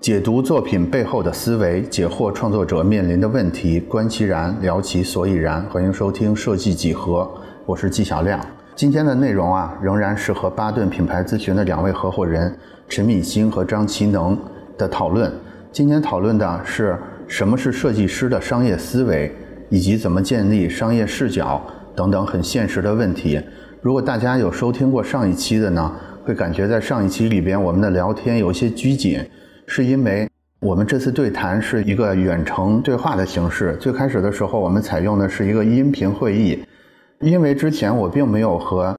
解读作品背后的思维，解惑创作者面临的问题，观其然，聊其所以然。欢迎收听设计几何，我是纪晓亮。今天的内容啊，仍然是和巴顿品牌咨询的两位合伙人陈敏欣和张其能的讨论。今天讨论的是什么是设计师的商业思维，以及怎么建立商业视角等等很现实的问题。如果大家有收听过上一期的呢，会感觉在上一期里边我们的聊天有一些拘谨。是因为我们这次对谈是一个远程对话的形式。最开始的时候，我们采用的是一个音频会议，因为之前我并没有和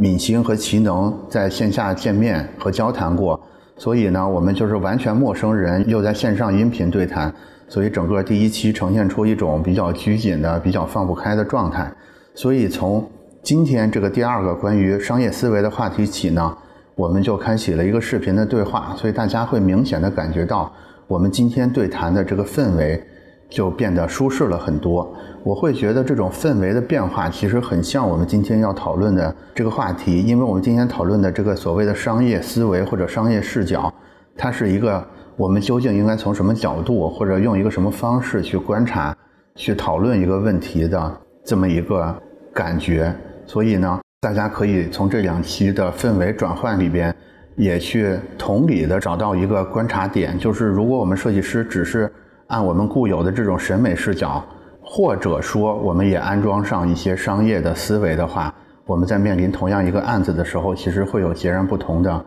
敏星和齐能在线下见面和交谈过，所以呢，我们就是完全陌生人，又在线上音频对谈，所以整个第一期呈现出一种比较拘谨的、比较放不开的状态。所以从今天这个第二个关于商业思维的话题起呢。我们就开启了一个视频的对话，所以大家会明显的感觉到，我们今天对谈的这个氛围就变得舒适了很多。我会觉得这种氛围的变化其实很像我们今天要讨论的这个话题，因为我们今天讨论的这个所谓的商业思维或者商业视角，它是一个我们究竟应该从什么角度或者用一个什么方式去观察、去讨论一个问题的这么一个感觉。所以呢。大家可以从这两期的氛围转换里边，也去同理的找到一个观察点，就是如果我们设计师只是按我们固有的这种审美视角，或者说我们也安装上一些商业的思维的话，我们在面临同样一个案子的时候，其实会有截然不同的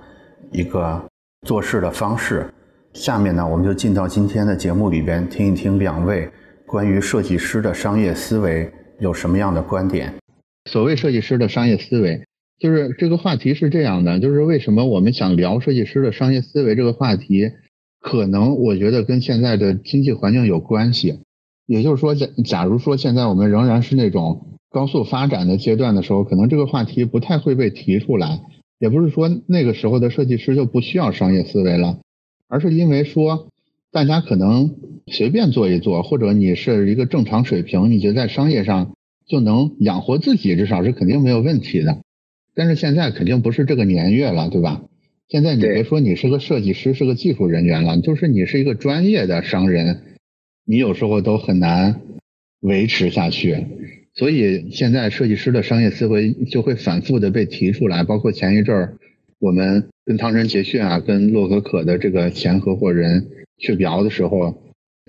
一个做事的方式。下面呢，我们就进到今天的节目里边，听一听两位关于设计师的商业思维有什么样的观点。所谓设计师的商业思维，就是这个话题是这样的，就是为什么我们想聊设计师的商业思维这个话题，可能我觉得跟现在的经济环境有关系。也就是说，假假如说现在我们仍然是那种高速发展的阶段的时候，可能这个话题不太会被提出来。也不是说那个时候的设计师就不需要商业思维了，而是因为说大家可能随便做一做，或者你是一个正常水平，你就在商业上。就能养活自己，至少是肯定没有问题的。但是现在肯定不是这个年月了，对吧？现在你别说你是个设计师，是个技术人员了，就是你是一个专业的商人，你有时候都很难维持下去。所以现在设计师的商业思维就会反复的被提出来，包括前一阵儿我们跟唐人杰讯啊，跟洛可可的这个前合伙人去聊的时候，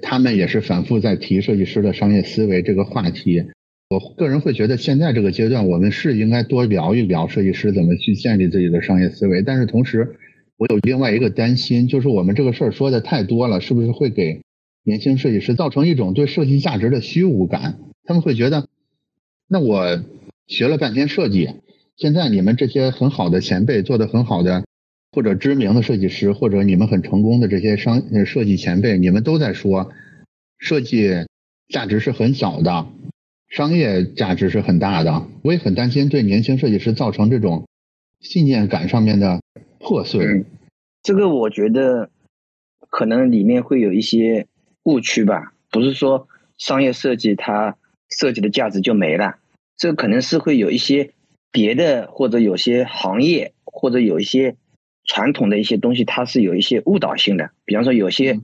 他们也是反复在提设计师的商业思维这个话题。我个人会觉得，现在这个阶段，我们是应该多聊一聊设计师怎么去建立自己的商业思维。但是同时，我有另外一个担心，就是我们这个事儿说的太多了，是不是会给年轻设计师造成一种对设计价值的虚无感？他们会觉得，那我学了半天设计，现在你们这些很好的前辈做的很好的，或者知名的设计师，或者你们很成功的这些商设计前辈，你们都在说设计价值是很小的。商业价值是很大的，我也很担心对年轻设计师造成这种信念感上面的破碎。这个我觉得可能里面会有一些误区吧，不是说商业设计它设计的价值就没了，这可能是会有一些别的或者有些行业或者有一些传统的一些东西，它是有一些误导性的。比方说有些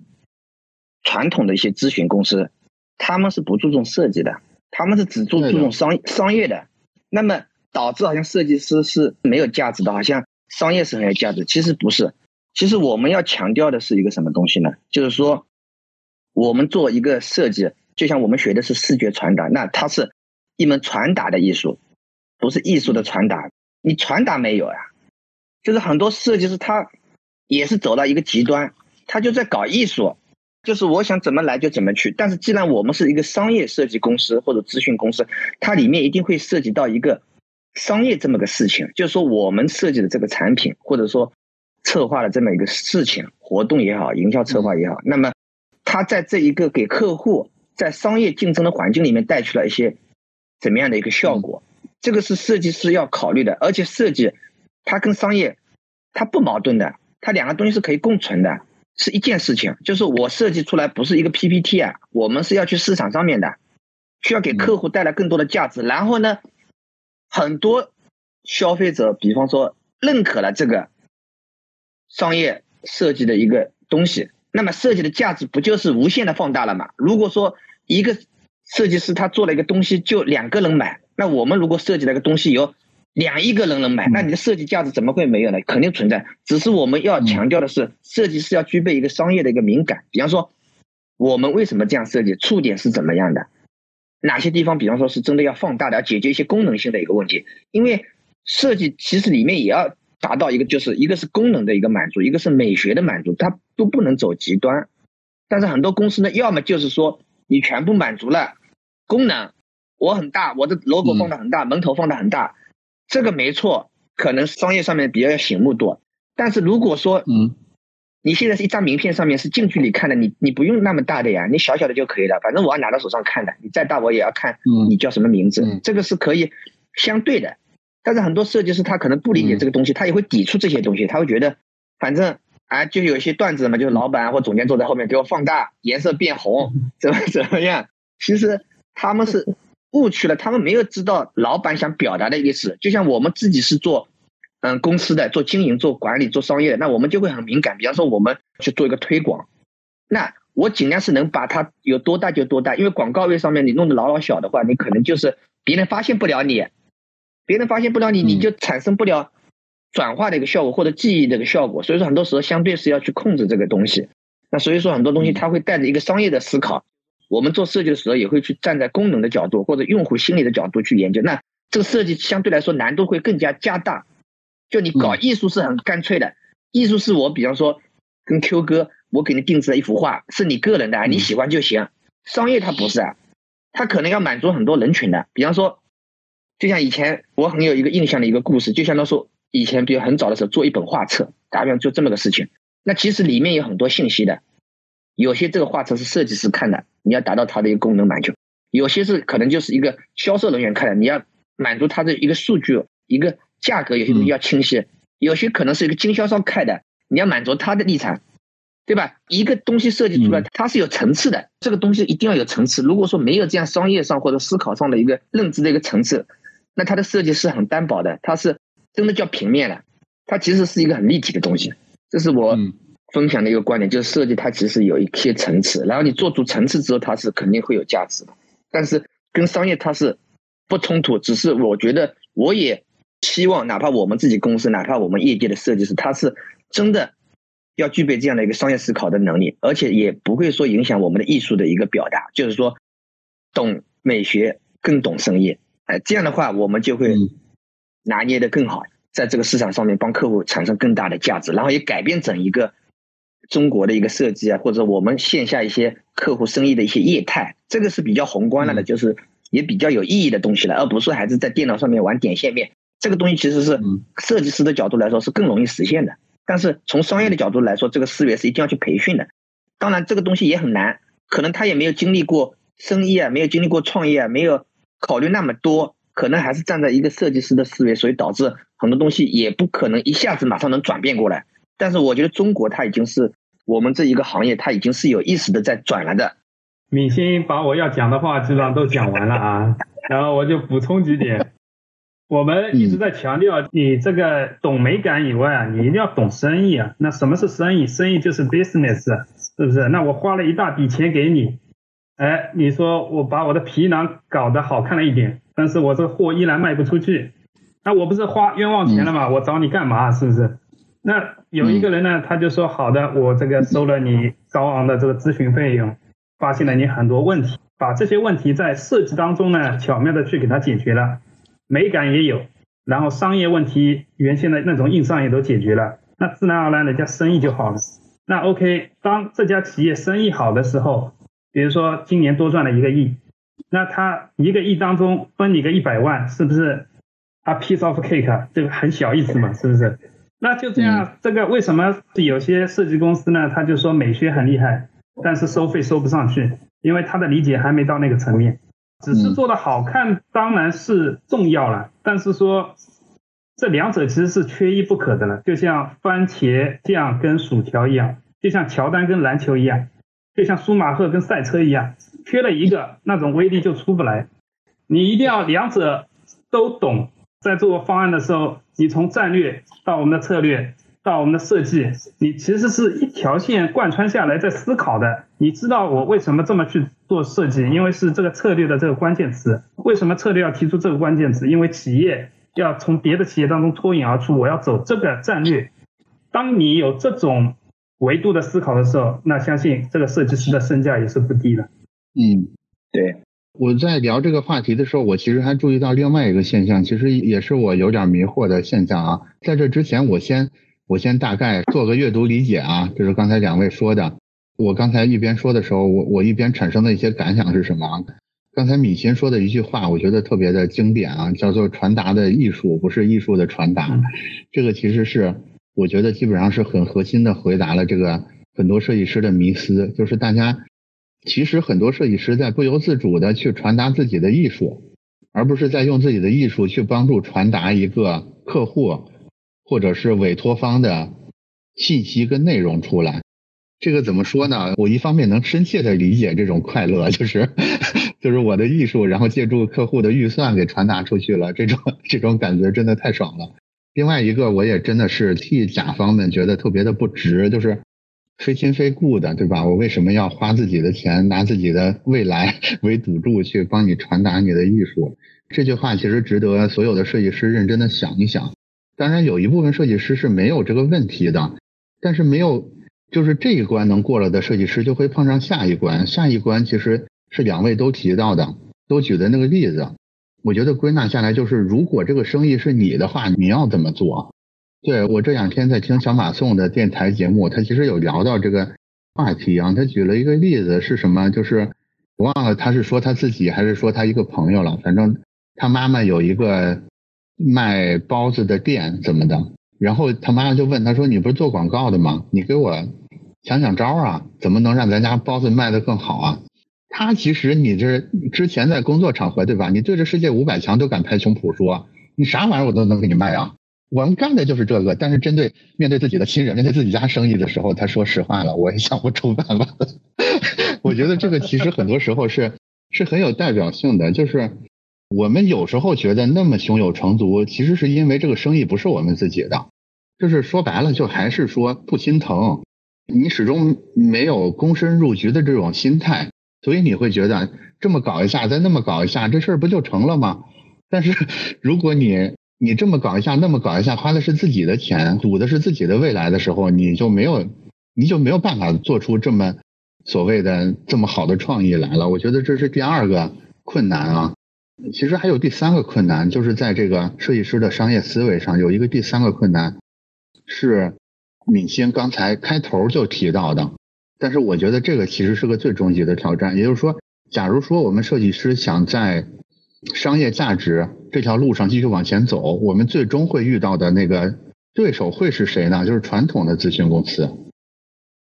传统的一些咨询公司，他们是不注重设计的。他们是只做注重商商业的，那么导致好像设计师是没有价值的，好像商业是很有价值。其实不是，其实我们要强调的是一个什么东西呢？就是说，我们做一个设计，就像我们学的是视觉传达，那它是一门传达的艺术，不是艺术的传达。你传达没有呀？就是很多设计师他也是走到一个极端，他就在搞艺术。就是我想怎么来就怎么去，但是既然我们是一个商业设计公司或者咨询公司，它里面一定会涉及到一个商业这么个事情，就是说我们设计的这个产品或者说策划的这么一个事情，活动也好，营销策划也好，那么它在这一个给客户在商业竞争的环境里面带去了一些怎么样的一个效果，这个是设计师要考虑的，而且设计它跟商业它不矛盾的，它两个东西是可以共存的。是一件事情，就是我设计出来不是一个 PPT 啊，我们是要去市场上面的，需要给客户带来更多的价值。然后呢，很多消费者，比方说认可了这个商业设计的一个东西，那么设计的价值不就是无限的放大了吗？如果说一个设计师他做了一个东西就两个人买，那我们如果设计了一个东西有两亿个人能买，那你的设计价值怎么会没有呢？肯定存在。只是我们要强调的是，设计师要具备一个商业的一个敏感。比方说，我们为什么这样设计？触点是怎么样的？哪些地方，比方说是真的要放大的，要解决一些功能性的一个问题？因为设计其实里面也要达到一个，就是一个是功能的一个满足，一个是美学的满足，它都不能走极端。但是很多公司呢，要么就是说你全部满足了功能，我很大，我的 logo 放的很大，门头放的很大。这个没错，可能商业上面比较醒目多，但是如果说，嗯，你现在是一张名片上面是近距离看的，你你不用那么大的呀，你小小的就可以了，反正我要拿到手上看的，你再大我也要看，你叫什么名字，这个是可以相对的。但是很多设计师他可能不理解这个东西，他也会抵触这些东西，他会觉得，反正啊，就有一些段子嘛，就是老板或总监坐在后面给我放大，颜色变红，怎么怎么样，其实他们是。误区了，他们没有知道老板想表达的意思。就像我们自己是做，嗯，公司的做经营、做管理、做商业的，那我们就会很敏感。比方说，我们去做一个推广，那我尽量是能把它有多大就多大，因为广告位上面你弄得老老小的话，你可能就是别人发现不了你，别人发现不了你，你就产生不了转化的一个效果或者记忆的一个效果。所以说，很多时候相对是要去控制这个东西。那所以说，很多东西它会带着一个商业的思考。我们做设计的时候也会去站在功能的角度或者用户心理的角度去研究，那这个设计相对来说难度会更加加大。就你搞艺术是很干脆的，艺术是我比方说跟 Q 哥，我给你定制了一幅画，是你个人的，你喜欢就行。商业它不是啊，它可能要满足很多人群的。比方说，就像以前我很有一个印象的一个故事，就像他说以前比如很早的时候做一本画册，打比方就这么个事情，那其实里面有很多信息的。有些这个画册是设计师看的，你要达到它的一个功能满足；有些是可能就是一个销售人员看的，你要满足它的一个数据、一个价格，有些东西要清晰；有些可能是一个经销商看的，你要满足他的立场，对吧？一个东西设计出来，它是有层次的，这个东西一定要有层次。如果说没有这样商业上或者思考上的一个认知的一个层次，那它的设计是很单薄的，它是真的叫平面了，它其实是一个很立体的东西。这是我。分享的一个观点就是设计它其实有一些层次，然后你做出层次之后，它是肯定会有价值的。但是跟商业它是不冲突，只是我觉得我也希望，哪怕我们自己公司，哪怕我们业界的设计师，他是真的要具备这样的一个商业思考的能力，而且也不会说影响我们的艺术的一个表达。就是说，懂美学更懂生意，哎，这样的话我们就会拿捏的更好，在这个市场上面帮客户产生更大的价值，然后也改变整一个。中国的一个设计啊，或者我们线下一些客户生意的一些业态，这个是比较宏观了的，就是也比较有意义的东西了，而不是还是在电脑上面玩点线面。这个东西其实是设计师的角度来说是更容易实现的，但是从商业的角度来说，这个思维是一定要去培训的。当然，这个东西也很难，可能他也没有经历过生意啊，没有经历过创业啊，没有考虑那么多，可能还是站在一个设计师的思维，所以导致很多东西也不可能一下子马上能转变过来。但是我觉得中国它已经是我们这一个行业，它已经是有意识的在转了的。敏鑫把我要讲的话基本上都讲完了啊，然后我就补充几点。我们一直在强调，你这个懂美感以外啊，你一定要懂生意啊。那什么是生意？生意就是 business，是不是？那我花了一大笔钱给你，哎，你说我把我的皮囊搞得好看了一点，但是我这货依然卖不出去，那我不是花冤枉钱了吗？我找你干嘛？是不是？那有一个人呢，他就说好的，我这个收了你高昂的这个咨询费用，发现了你很多问题，把这些问题在设计当中呢巧妙的去给他解决了，美感也有，然后商业问题原先的那种硬伤也都解决了，那自然而然人家生意就好了。那 OK，当这家企业生意好的时候，比如说今年多赚了一个亿，那他一个亿当中分你个一百万，是不是啊？Piece of cake，这个很小意思嘛，是不是？那就这样，这个为什么有些设计公司呢？他就说美学很厉害，但是收费收不上去，因为他的理解还没到那个层面。只是做的好看当然是重要了，但是说这两者其实是缺一不可的了。就像番茄酱跟薯条一样，就像乔丹跟篮球一样，就像舒马赫跟赛车一样，缺了一个，那种威力就出不来。你一定要两者都懂，在做方案的时候。你从战略到我们的策略，到我们的设计，你其实是一条线贯穿下来在思考的。你知道我为什么这么去做设计？因为是这个策略的这个关键词。为什么策略要提出这个关键词？因为企业要从别的企业当中脱颖而出，我要走这个战略。当你有这种维度的思考的时候，那相信这个设计师的身价也是不低的。嗯，对。我在聊这个话题的时候，我其实还注意到另外一个现象，其实也是我有点迷惑的现象啊。在这之前，我先。我先大概做个阅读理解啊，就是刚才两位说的。我刚才一边说的时候，我我一边产生的一些感想是什么？刚才米琴说的一句话，我觉得特别的经典啊，叫做“传达的艺术不是艺术的传达”。这个其实是我觉得基本上是很核心的回答了这个很多设计师的迷思，就是大家其实很多设计师在不由自主的去传达自己的艺术，而不是在用自己的艺术去帮助传达一个客户。或者是委托方的信息跟内容出来，这个怎么说呢？我一方面能深切的理解这种快乐，就是 就是我的艺术，然后借助客户的预算给传达出去了，这种这种感觉真的太爽了。另外一个，我也真的是替甲方们觉得特别的不值，就是非亲非故的，对吧？我为什么要花自己的钱，拿自己的未来 为赌注去帮你传达你的艺术？这句话其实值得所有的设计师认真的想一想。当然，有一部分设计师是没有这个问题的，但是没有，就是这一关能过了的设计师，就会碰上下一关。下一关其实是两位都提到的，都举的那个例子。我觉得归纳下来就是，如果这个生意是你的话，你要怎么做？对我这两天在听小马送的电台节目，他其实有聊到这个话题啊。他举了一个例子是什么？就是我忘了他是说他自己还是说他一个朋友了。反正他妈妈有一个。卖包子的店怎么的？然后他妈妈就问他说：“你不是做广告的吗？你给我想想招啊，怎么能让咱家包子卖得更好啊？”他其实你这之前在工作场合对吧？你对着世界五百强都敢拍胸脯说你啥玩意儿我都能给你卖啊！我们干的就是这个。但是针对面对自己的亲人、面对自己家生意的时候，他说实话了，我也想不出办法。我觉得这个其实很多时候是是很有代表性的，就是。我们有时候觉得那么胸有成竹，其实是因为这个生意不是我们自己的，就是说白了，就还是说不心疼，你始终没有躬身入局的这种心态，所以你会觉得这么搞一下，再那么搞一下，这事儿不就成了吗？但是如果你你这么搞一下，那么搞一下，花的是自己的钱，赌的是自己的未来的时候，你就没有你就没有办法做出这么所谓的这么好的创意来了。我觉得这是第二个困难啊。其实还有第三个困难，就是在这个设计师的商业思维上有一个第三个困难，是敏星刚才开头就提到的。但是我觉得这个其实是个最终极的挑战。也就是说，假如说我们设计师想在商业价值这条路上继续往前走，我们最终会遇到的那个对手会是谁呢？就是传统的咨询公司，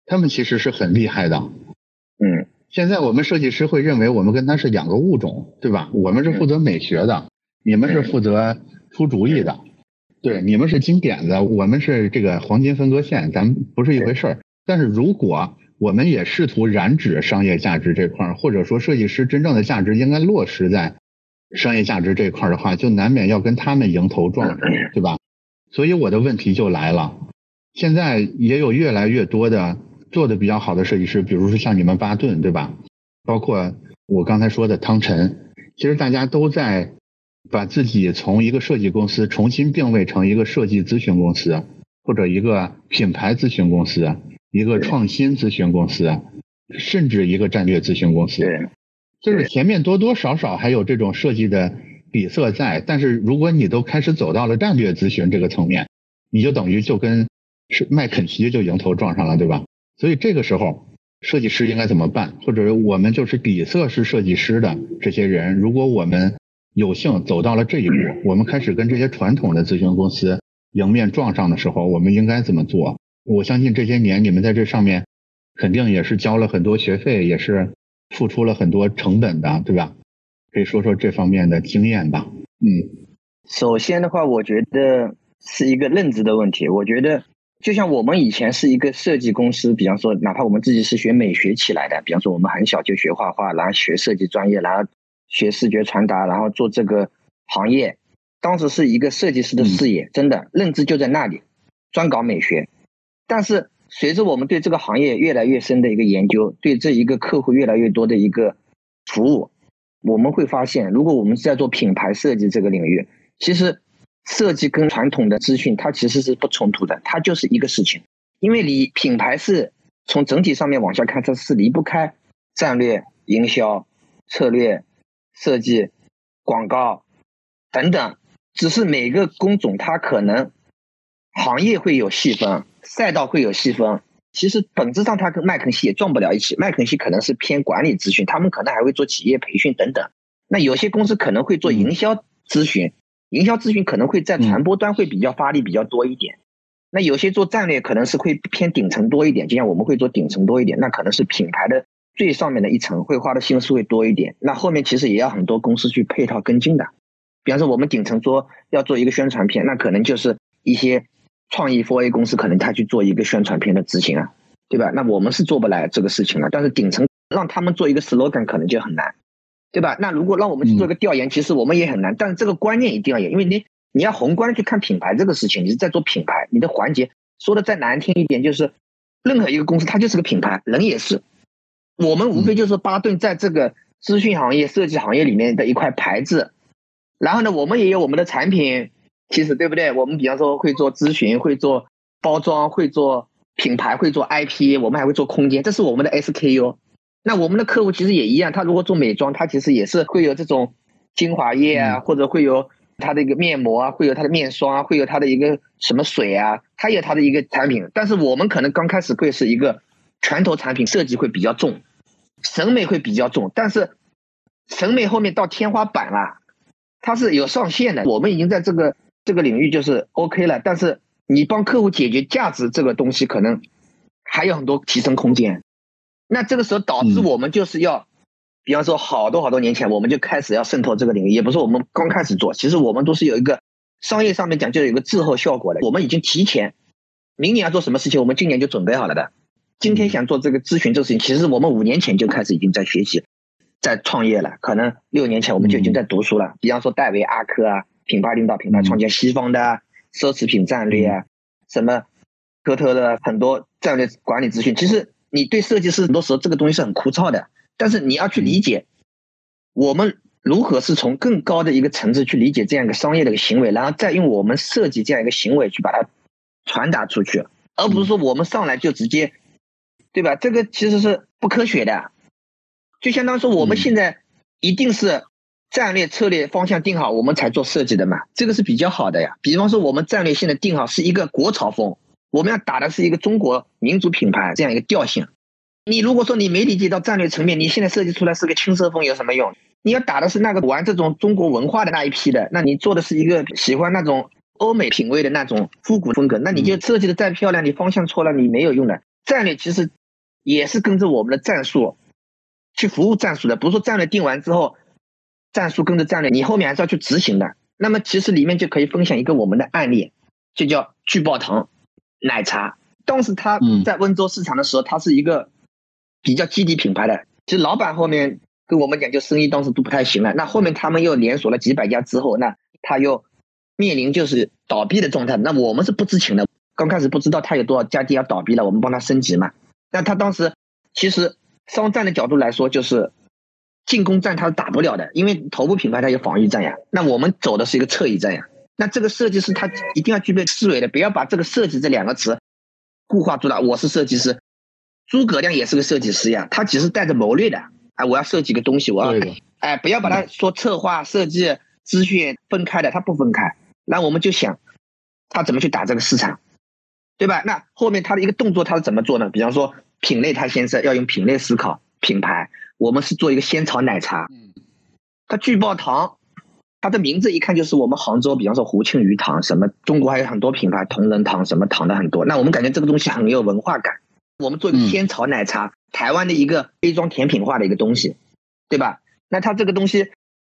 他们其实是很厉害的。嗯。现在我们设计师会认为我们跟他是两个物种，对吧？我们是负责美学的，你们是负责出主意的，对，你们是金点子，我们是这个黄金分割线，咱们不是一回事儿。但是如果我们也试图染指商业价值这块儿，或者说设计师真正的价值应该落实在商业价值这块儿的话，就难免要跟他们迎头撞上，对吧？所以我的问题就来了，现在也有越来越多的。做的比较好的设计师，比如说像你们巴顿，对吧？包括我刚才说的汤臣，其实大家都在把自己从一个设计公司重新定位成一个设计咨询公司，或者一个品牌咨询公司，一个创新咨询公司，甚至一个战略咨询公司。对，就是前面多多少少还有这种设计的底色在，但是如果你都开始走到了战略咨询这个层面，你就等于就跟是麦肯锡就迎头撞上了，对吧？所以这个时候，设计师应该怎么办？或者我们就是底色是设计师的这些人，如果我们有幸走到了这一步，我们开始跟这些传统的咨询公司迎面撞上的时候，我们应该怎么做？我相信这些年你们在这上面肯定也是交了很多学费，也是付出了很多成本的，对吧？可以说说这方面的经验吧。嗯，首先的话，我觉得是一个认知的问题。我觉得。就像我们以前是一个设计公司，比方说，哪怕我们自己是学美学起来的，比方说我们很小就学画画，然后学设计专业，然后学视觉传达，然后做这个行业，当时是一个设计师的视野，真的认知就在那里，专搞美学。但是随着我们对这个行业越来越深的一个研究，对这一个客户越来越多的一个服务，我们会发现，如果我们是在做品牌设计这个领域，其实设计跟传统的资讯它其实是不冲突的，它就是一个事情。因为你品牌是从整体上面往下看，它是离不开战略、营销、策略、设计、广告等等，只是每个工种它可能行业会有细分。赛道会有细分，其实本质上它跟麦肯锡也撞不了一起。麦肯锡可能是偏管理咨询，他们可能还会做企业培训等等。那有些公司可能会做营销咨询，营销咨询可能会在传播端会比较发力比较多一点。那有些做战略可能是会偏顶层多一点，就像我们会做顶层多一点，那可能是品牌的最上面的一层会花的心思会多一点。那后面其实也要很多公司去配套跟进的。比方说我们顶层说要做一个宣传片，那可能就是一些。创意 4A 公司可能他去做一个宣传片的执行啊，对吧？那我们是做不来这个事情了。但是顶层让他们做一个 slogan 可能就很难，对吧？那如果让我们去做一个调研，其实我们也很难。但是这个观念一定要有，因为你你要宏观的去看品牌这个事情，你是在做品牌，你的环节说的再难听一点，就是任何一个公司它就是个品牌，人也是。我们无非就是巴顿在这个资讯行业、设计行业里面的一块牌子，然后呢，我们也有我们的产品。其实对不对？我们比方说会做咨询，会做包装，会做品牌，会做 IP，我们还会做空间，这是我们的 SKU。那我们的客户其实也一样，他如果做美妆，他其实也是会有这种精华液啊，或者会有他的一个面膜啊，会有他的面霜啊，会有他的一个什么水啊，他有他的一个产品。但是我们可能刚开始会是一个拳头产品，设计会比较重，审美会比较重，但是审美后面到天花板了，它是有上限的。我们已经在这个。这个领域就是 OK 了，但是你帮客户解决价值这个东西，可能还有很多提升空间。那这个时候导致我们就是要，比方说好多好多年前，我们就开始要渗透这个领域，也不是我们刚开始做，其实我们都是有一个商业上面讲就有一个滞后效果的。我们已经提前，明年要做什么事情，我们今年就准备好了的。今天想做这个咨询这个事情，其实我们五年前就开始已经在学习，在创业了。可能六年前我们就已经在读书了。比方说戴维、阿科啊。品牌领导、品牌创建，西方的奢侈品战略啊，什么科特的很多战略管理资讯。其实你对设计师很多时候这个东西是很枯燥的，但是你要去理解，我们如何是从更高的一个层次去理解这样一个商业的一个行为，然后再用我们设计这样一个行为去把它传达出去，而不是说我们上来就直接，对吧？这个其实是不科学的，就相当于说我们现在一定是。战略策略方向定好，我们才做设计的嘛，这个是比较好的呀。比方说，我们战略现在定好是一个国潮风，我们要打的是一个中国民族品牌这样一个调性。你如果说你没理解到战略层面，你现在设计出来是个轻奢风有什么用？你要打的是那个玩这种中国文化的那一批的，那你做的是一个喜欢那种欧美品味的那种复古风格，那你就设计的再漂亮，你方向错了，你没有用的。战略其实也是跟着我们的战术去服务战术的，不是说战略定完之后。战术跟着战略，你后面还是要去执行的。那么其实里面就可以分享一个我们的案例，就叫聚宝堂奶茶。当时他在温州市场的时候，他是一个比较基底品牌的。其实老板后面跟我们讲，就生意当时都不太行了。那后面他们又连锁了几百家之后，那他又面临就是倒闭的状态。那我们是不知情的，刚开始不知道他有多少家店要倒闭了，我们帮他升级嘛。那他当时其实商战的角度来说，就是。进攻战他是打不了的，因为头部品牌它有防御战呀。那我们走的是一个侧翼战呀。那这个设计师他一定要具备思维的，不要把这个设计这两个词固化住了。我是设计师，诸葛亮也是个设计师呀，他只是带着谋略的。哎，我要设计个东西，我要哎，不要把它说策划、设计、资讯分开的，他不分开。那我们就想他怎么去打这个市场，对吧？那后面他的一个动作他是怎么做呢？比方说品类，他先是要用品类思考品牌。我们是做一个仙草奶茶，嗯，它聚宝堂，它的名字一看就是我们杭州，比方说胡庆余堂，什么中国还有很多品牌，同仁堂什么堂的很多。那我们感觉这个东西很有文化感。我们做一个仙草奶茶，台湾的一个杯装甜品化的一个东西，对吧？那它这个东西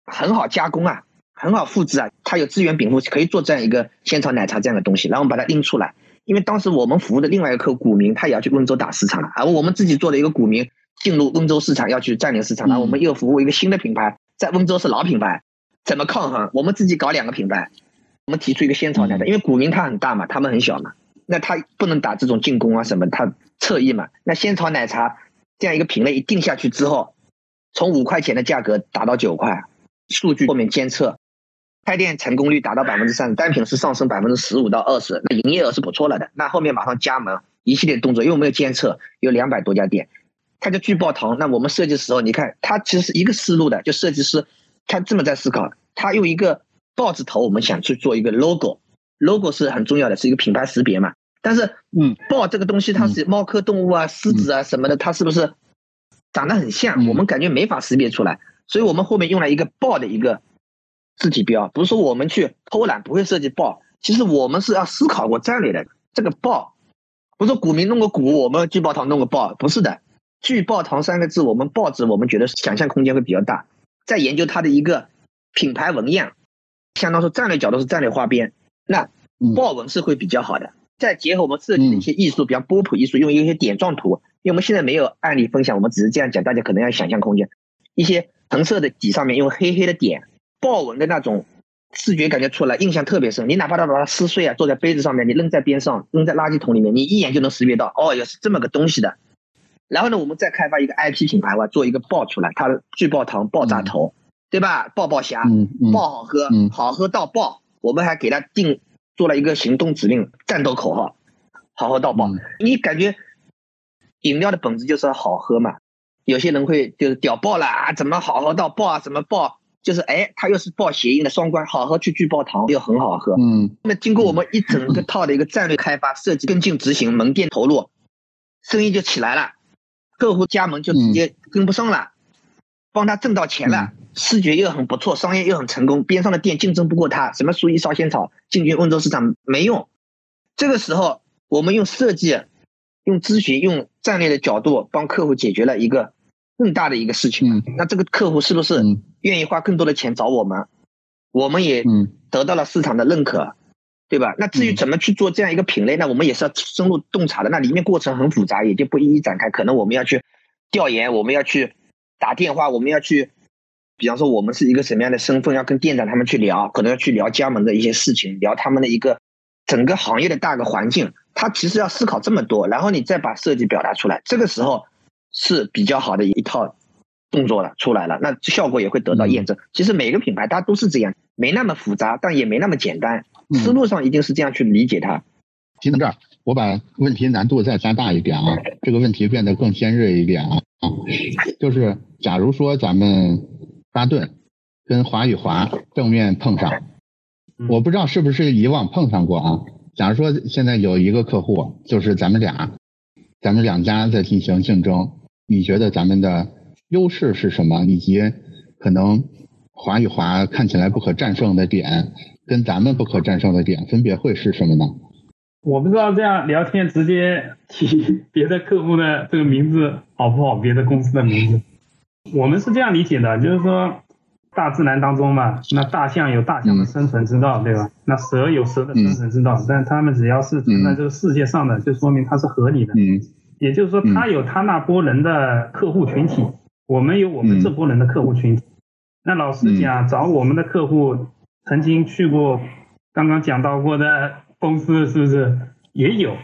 很好加工啊，很好复制啊，它有资源禀赋，可以做这样一个仙草奶茶这样的东西。然后我们把它拎出来，因为当时我们服务的另外一个客户股民，他也要去温州打市场了，而我们自己做的一个股民。进入温州市场要去占领市场，那我们又服务一个新的品牌，在温州是老品牌，怎么抗衡？我们自己搞两个品牌，我们提出一个仙草奶茶，因为古茗它很大嘛，他们很小嘛，那他不能打这种进攻啊什么，他侧翼嘛。那仙草奶茶这样一个品类一定下去之后，从五块钱的价格打到九块，数据后面监测，开店成功率达到百分之三十，单品是上升百分之十五到二十，那营业额是不错了的。那后面马上加盟一系列动作，因为我们有监测，有两百多家店，它叫聚宝堂。那我们设计的时候，你看它其实是一个思路的，就设计师他这么在思考，他用一个豹子头，我们想去做一个 logo。logo 是很重要的，是一个品牌识别嘛。但是，嗯，豹这个东西它是猫科动物啊，狮子啊什么的，它是不是长得很像？我们感觉没法识别出来，所以我们后面用了一个豹的一个字体标。不是说我们去偷懒不会设计豹，其实我们是要思考过战略的。这个豹不是股民弄个股，我们聚宝堂弄个豹，不是的。聚爆堂三个字，我们报纸我们觉得想象空间会比较大。再研究它的一个品牌纹样，相当说战略角度是战略花边。那豹纹是会比较好的，再结合我们设计的一些艺术，比方波普艺术，用一些点状图。因为我们现在没有案例分享，我们只是这样讲，大家可能要想象空间。一些橙色的底上面用黑黑的点，豹纹的那种视觉感觉出来，印象特别深。你哪怕它把它撕碎啊，坐在杯子上面，你扔在边上，扔在垃圾桶里面，你一眼就能识别到，哦，也是这么个东西的。然后呢，我们再开发一个 IP 品牌，哇，做一个爆出来，它的聚爆糖爆炸头，对吧？爆爆侠，爆好喝，好喝到爆。我们还给他定做了一个行动指令、战斗口号，好喝到爆。你感觉饮料的本质就是好喝嘛？有些人会就是屌爆了啊，怎么好喝到爆啊？怎么爆？就是哎，它又是爆谐音的双关，好喝去聚爆糖又很好喝。嗯，那经过我们一整个套的一个战略开发、设计、跟进、执行，门店投入，生意就起来了，客户加盟就直接跟不上了，帮他挣到钱了。视觉又很不错，商业又很成功，边上的店竞争不过他，什么苏一烧仙草进军温州市场没用。这个时候，我们用设计、用咨询、用战略的角度帮客户解决了一个更大的一个事情。那这个客户是不是愿意花更多的钱找我们？我们也得到了市场的认可，对吧？那至于怎么去做这样一个品类，那我们也是要深入洞察的。那里面过程很复杂，也就不一一展开。可能我们要去调研，我们要去打电话，我们要去。比方说，我们是一个什么样的身份，要跟店长他们去聊，可能要去聊加盟的一些事情，聊他们的一个整个行业的大个环境。他其实要思考这么多，然后你再把设计表达出来，这个时候是比较好的一套动作了，出来了，那效果也会得到验证。其实每个品牌它都是这样，没那么复杂，但也没那么简单。思路上一定是这样去理解它。听到这儿，我把问题难度再加大一点啊，这个问题变得更尖锐一点啊啊，就是假如说咱们。巴顿跟华与华正面碰上，我不知道是不是以往碰上过啊。假如说现在有一个客户，就是咱们俩，咱们两家在进行竞争，你觉得咱们的优势是什么？以及可能华与华看起来不可战胜的点，跟咱们不可战胜的点分别会是什么呢？我不知道这样聊天直接提别的客户的这个名字好不好？别的公司的名字。我们是这样理解的，就是说，大自然当中嘛，那大象有大象的生存之道，对吧？那蛇有蛇的生存之道，但它们只要是存在这个世界上的，就说明它是合理的。嗯，也就是说，它有它那波人的客户群体，我们有我们这波人的客户群体。那老实讲，找我们的客户曾经去过刚刚讲到过的公司，是不是也有？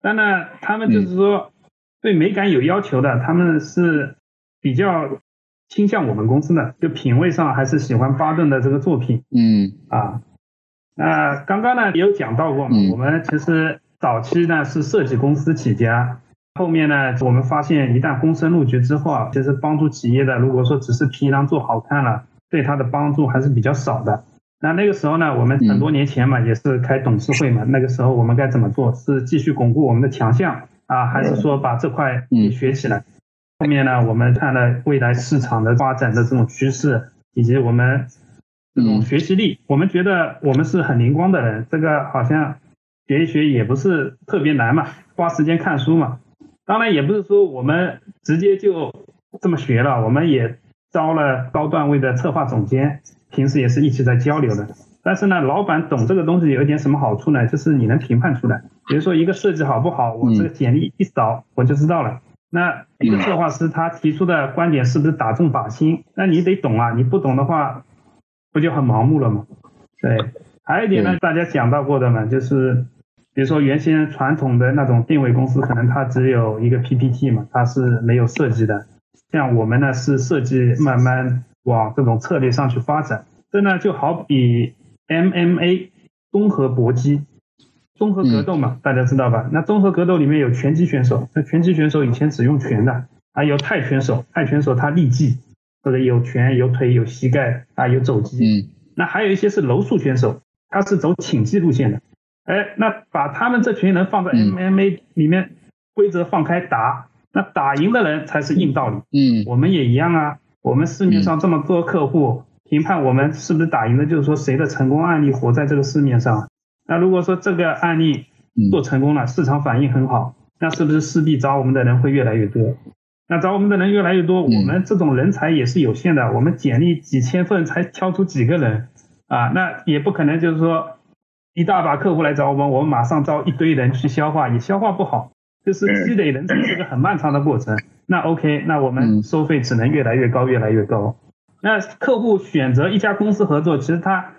但呢，他们就是说对美感有要求的，他们是比较。倾向我们公司的，就品味上还是喜欢巴顿的这个作品。嗯啊，那刚刚呢也有讲到过嘛，我们其实早期呢是设计公司起家，后面呢我们发现一旦公司入局之后啊，其实帮助企业的如果说只是皮囊做好看了，对它的帮助还是比较少的。那那个时候呢，我们很多年前嘛也是开董事会嘛，那个时候我们该怎么做？是继续巩固我们的强项啊，还是说把这块也学起来？后面呢，我们看了未来市场的发展的这种趋势，以及我们这种学习力，我们觉得我们是很灵光的人。这个好像学一学也不是特别难嘛，花时间看书嘛。当然也不是说我们直接就这么学了，我们也招了高段位的策划总监，平时也是一起在交流的。但是呢，老板懂这个东西有一点什么好处呢？就是你能评判出来，比如说一个设计好不好，我这个简历一扫我就知道了。那一个策划师他提出的观点是不是打中靶心？那你得懂啊，你不懂的话，不就很盲目了吗？对，还有一点呢，大家讲到过的嘛，就是比如说原先传统的那种定位公司，可能它只有一个 PPT 嘛，它是没有设计的。像我们呢是设计，慢慢往这种策略上去发展。这呢就好比 MMA 综合搏击、综合格斗嘛，大家知道吧？那综合格斗里面有拳击选手，那拳击选手以前只用拳的，还有泰拳手，泰拳手他力技，或者有拳有腿有膝盖啊有肘击。嗯。那还有一些是柔术选手，他是走挺技路线的。哎，那把他们这群人放在 MMA 里面，规则放开打，那打赢的人才是硬道理。嗯，我们也一样啊。我们市面上这么多客户，评判我们是不是打赢的，就是说谁的成功案例活在这个市面上。那如果说这个案例做成功了，市场反应很好，那是不是势必找我们的人会越来越多？那找我们的人越来越多，我们这种人才也是有限的，我们简历几千份才挑出几个人啊，那也不可能就是说。一大把客户来找我们，我们马上招一堆人去消化，也消化不好，就是积累人才是个很漫长的过程。那 OK，那我们收费只能越来越高，越来越高。那客户选择一家公司合作，其实他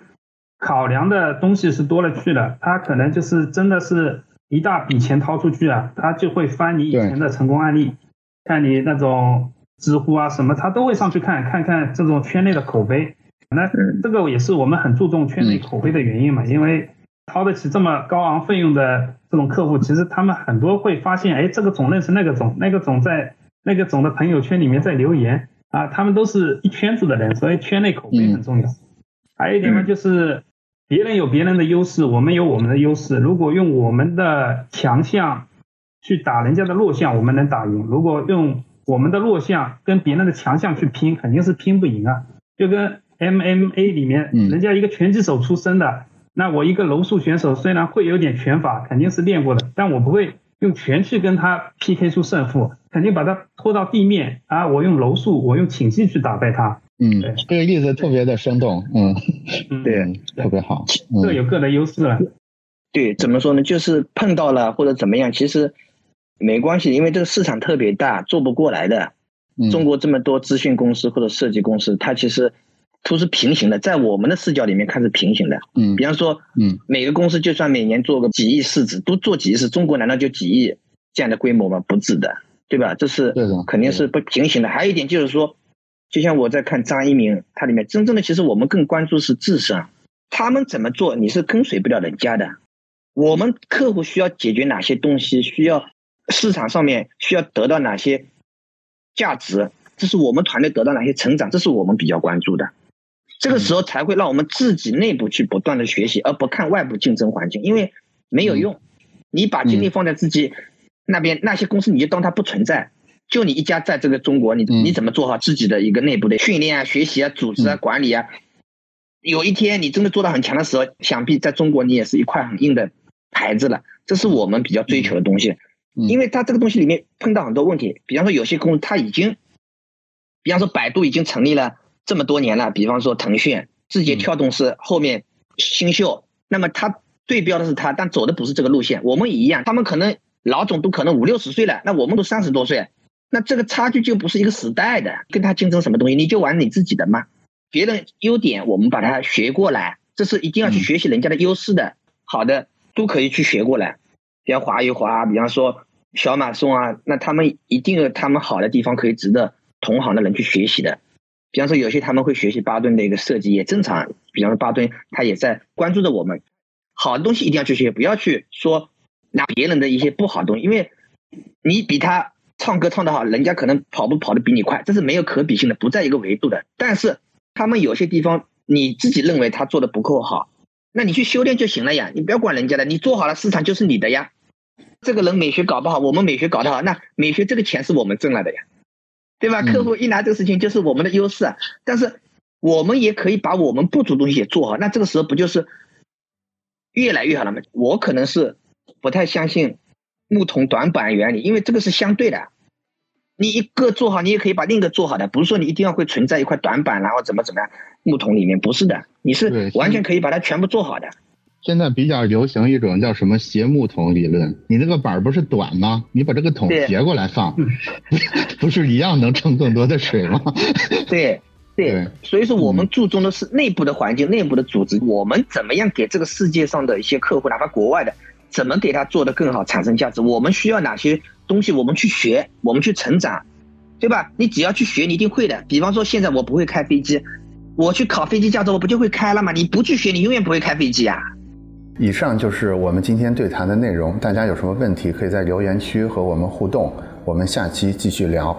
考量的东西是多了去了，他可能就是真的是一大笔钱掏出去啊，他就会翻你以前的成功案例，看你那种知乎啊什么，他都会上去看看看这种圈内的口碑。那这个也是我们很注重圈内口碑的原因嘛，因为。掏得起这么高昂费用的这种客户，其实他们很多会发现，哎，这个总认识那个总，那个总在那个总的朋友圈里面在留言啊，他们都是一圈子的人，所以圈内口碑很重要。还有一点呢，就是别人有别人的优势，我们有我们的优势。如果用我们的强项去打人家的弱项，我们能打赢；如果用我们的弱项跟别人的强项去拼，肯定是拼不赢啊。就跟 MMA 里面，人家一个拳击手出身的。那我一个柔术选手，虽然会有点拳法，肯定是练过的，但我不会用拳去跟他 PK 出胜负，肯定把它拖到地面啊！我用楼数，我用挺技去打败它。嗯，这个例子特别的生动。嗯，对，特别好。各有各的优势了。对，怎么说呢？就是碰到了或者怎么样，其实没关系，因为这个市场特别大，做不过来的。中国这么多咨询公司或者设计公司，它其实。都是平行的，在我们的视角里面看是平行的。嗯，比方说，嗯，每个公司就算每年做个几亿市值，都做几亿市，中国难道就几亿这样的规模吗？不止的，对吧？这是肯定是不警醒的。还有一点就是说，就像我在看张一鸣，他里面真正的其实我们更关注是智商，他们怎么做你是跟随不了人家的。我们客户需要解决哪些东西，需要市场上面需要得到哪些价值，这是我们团队得到哪些成长，这是我们比较关注的。这个时候才会让我们自己内部去不断的学习，而不看外部竞争环境，因为没有用。你把精力放在自己那边，那些公司你就当它不存在，就你一家在这个中国，你你怎么做好自己的一个内部的训练啊、学习啊、组织啊、管理啊？有一天你真的做到很强的时候，想必在中国你也是一块很硬的牌子了。这是我们比较追求的东西，因为它这个东西里面碰到很多问题，比方说有些公司它已经，比方说百度已经成立了。这么多年了，比方说腾讯、字节跳动是后面新秀，那么它对标的是它，但走的不是这个路线。我们也一样，他们可能老总都可能五六十岁了，那我们都三十多岁，那这个差距就不是一个时代的，跟他竞争什么东西？你就玩你自己的嘛。别人优点我们把它学过来，这是一定要去学习人家的优势的。好的，都可以去学过来。比方华为、华，比方说小马送啊，那他们一定有他们好的地方，可以值得同行的人去学习的。比方说，有些他们会学习巴顿的一个设计，也正常。比方说，巴顿他也在关注着我们，好的东西一定要去学，不要去说拿别人的一些不好的东西，因为你比他唱歌唱得好，人家可能跑步跑得比你快，这是没有可比性的，不在一个维度的。但是他们有些地方你自己认为他做的不够好，那你去修炼就行了呀，你不要管人家的，你做好了，市场就是你的呀。这个人美学搞不好，我们美学搞得好，那美学这个钱是我们挣来的呀。对吧？客户一拿这个事情就是我们的优势啊，但是我们也可以把我们不足东西也做好，那这个时候不就是越来越好了吗？我可能是不太相信木桶短板原理，因为这个是相对的，你一个做好，你也可以把另一个做好的，不是说你一定要会存在一块短板，然后怎么怎么样，木桶里面不是的，你是完全可以把它全部做好的。现在比较流行一种叫什么斜木桶理论，你那个板不是短吗？你把这个桶斜过来放，不是一样能盛更多的水吗？对 对，所以说我们注重的是内部的环境、内部的组织，我们怎么样给这个世界上的一些客户，哪怕国外的，怎么给它做得更好，产生价值？我们需要哪些东西？我们去学，我们去成长，对吧？你只要去学，你一定会的。比方说，现在我不会开飞机，我去考飞机驾照，我不就会开了吗？你不去学，你永远不会开飞机啊。以上就是我们今天对谈的内容，大家有什么问题，可以在留言区和我们互动。我们下期继续聊。